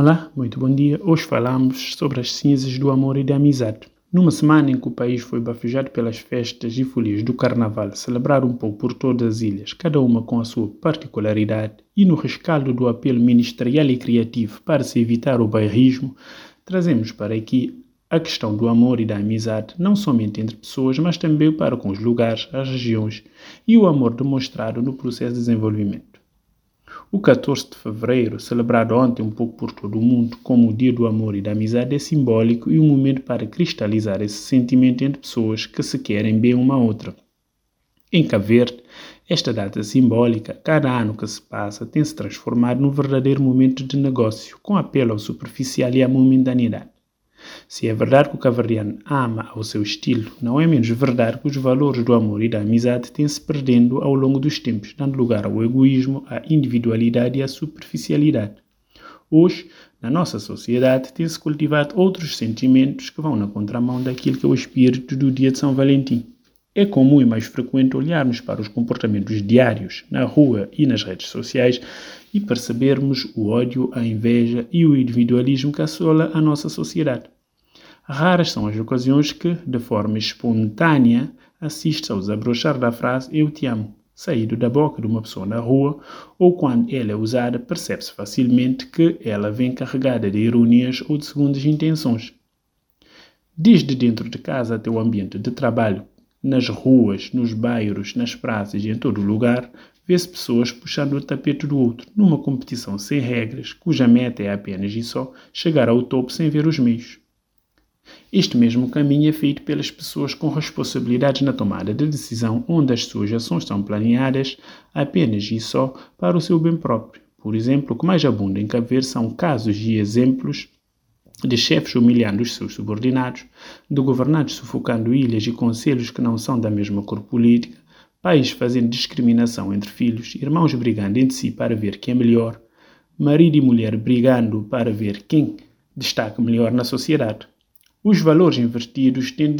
Olá, muito bom dia. Hoje falamos sobre as cinzas do amor e da amizade. Numa semana em que o país foi bafejado pelas festas e folias do Carnaval, celebrado um pouco por todas as ilhas, cada uma com a sua particularidade, e no rescaldo do apelo ministerial e criativo para se evitar o bairrismo, trazemos para aqui a questão do amor e da amizade, não somente entre pessoas, mas também para com os lugares, as regiões e o amor demonstrado no processo de desenvolvimento. O 14 de fevereiro, celebrado ontem um pouco por todo o mundo como o Dia do Amor e da Amizade, é simbólico e um momento para cristalizar esse sentimento entre pessoas que se querem bem uma a outra. Em Cabo Verde, esta data simbólica, cada ano que se passa, tem se transformado num verdadeiro momento de negócio, com apelo ao superficial e à momentanidade. Se é verdade que o caverdiano ama ao seu estilo, não é menos verdade que os valores do amor e da amizade têm se perdendo ao longo dos tempos, dando lugar ao egoísmo, à individualidade e à superficialidade. Hoje, na nossa sociedade, tem-se cultivado outros sentimentos que vão na contramão daquilo que é o espírito do dia de São Valentim. É comum e mais frequente olharmos para os comportamentos diários, na rua e nas redes sociais, e percebermos o ódio, a inveja e o individualismo que assola a nossa sociedade. Raras são as ocasiões que, de forma espontânea, assiste ao desabrochar da frase Eu te amo, saído da boca de uma pessoa na rua, ou quando ela é usada, percebe-se facilmente que ela vem carregada de ironias ou de segundas intenções. Desde dentro de casa até o ambiente de trabalho, nas ruas, nos bairros, nas praças e em todo lugar, vê-se pessoas puxando o tapete do outro, numa competição sem regras, cuja meta é apenas e só chegar ao topo sem ver os meios. Este mesmo caminho é feito pelas pessoas com responsabilidades na tomada de decisão, onde as suas ações são planeadas apenas e só para o seu bem próprio. Por exemplo, o que mais abunda em Cabo Verde são casos e exemplos de chefes humilhando os seus subordinados, de governantes sufocando ilhas e conselhos que não são da mesma cor política, pais fazendo discriminação entre filhos, irmãos brigando entre si para ver quem é melhor, marido e mulher brigando para ver quem destaca melhor na sociedade. Os valores invertidos têm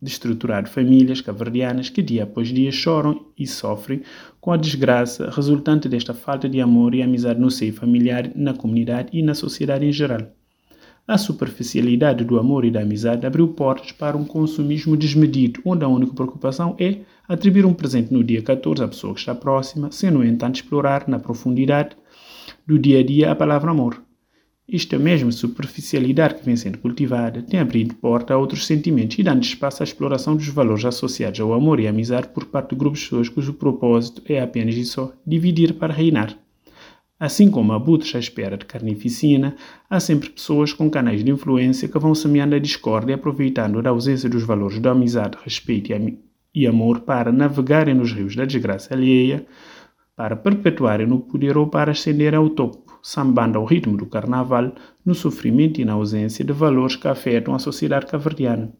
destruturado famílias caverdianas que dia após dia choram e sofrem com a desgraça resultante desta falta de amor e amizade no seio familiar, na comunidade e na sociedade em geral. A superficialidade do amor e da amizade abriu portas para um consumismo desmedido, onde a única preocupação é atribuir um presente no dia 14 à pessoa que está próxima, sem, no entanto, explorar na profundidade do dia a dia a palavra amor. Esta mesma superficialidade que vem sendo cultivada tem abrido porta a outros sentimentos e dando espaço à exploração dos valores associados ao amor e amizade por parte de grupos de pessoas cujo propósito é apenas e só dividir para reinar. Assim como abutres à espera de carnificina, há sempre pessoas com canais de influência que vão semeando a discórdia, aproveitando da ausência dos valores da amizade, respeito e amor para navegarem nos rios da desgraça alheia, para perpetuarem no poder ou para ascender ao topo, sambando ao ritmo do carnaval, no sofrimento e na ausência de valores que afetam a sociedade caverdiana.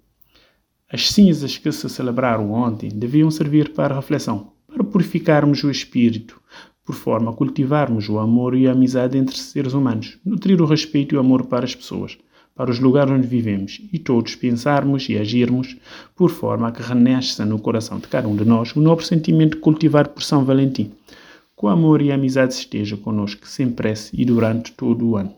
As cinzas que se celebraram ontem deviam servir para reflexão, para purificarmos o espírito, por forma a cultivarmos o amor e a amizade entre seres humanos, nutrir o respeito e o amor para as pessoas, para os lugares onde vivemos e todos pensarmos e agirmos por forma a que renasça no coração de cada um de nós o novo sentimento cultivado por São Valentim. Que o amor e a amizade esteja conosco sem pressa e durante todo o ano.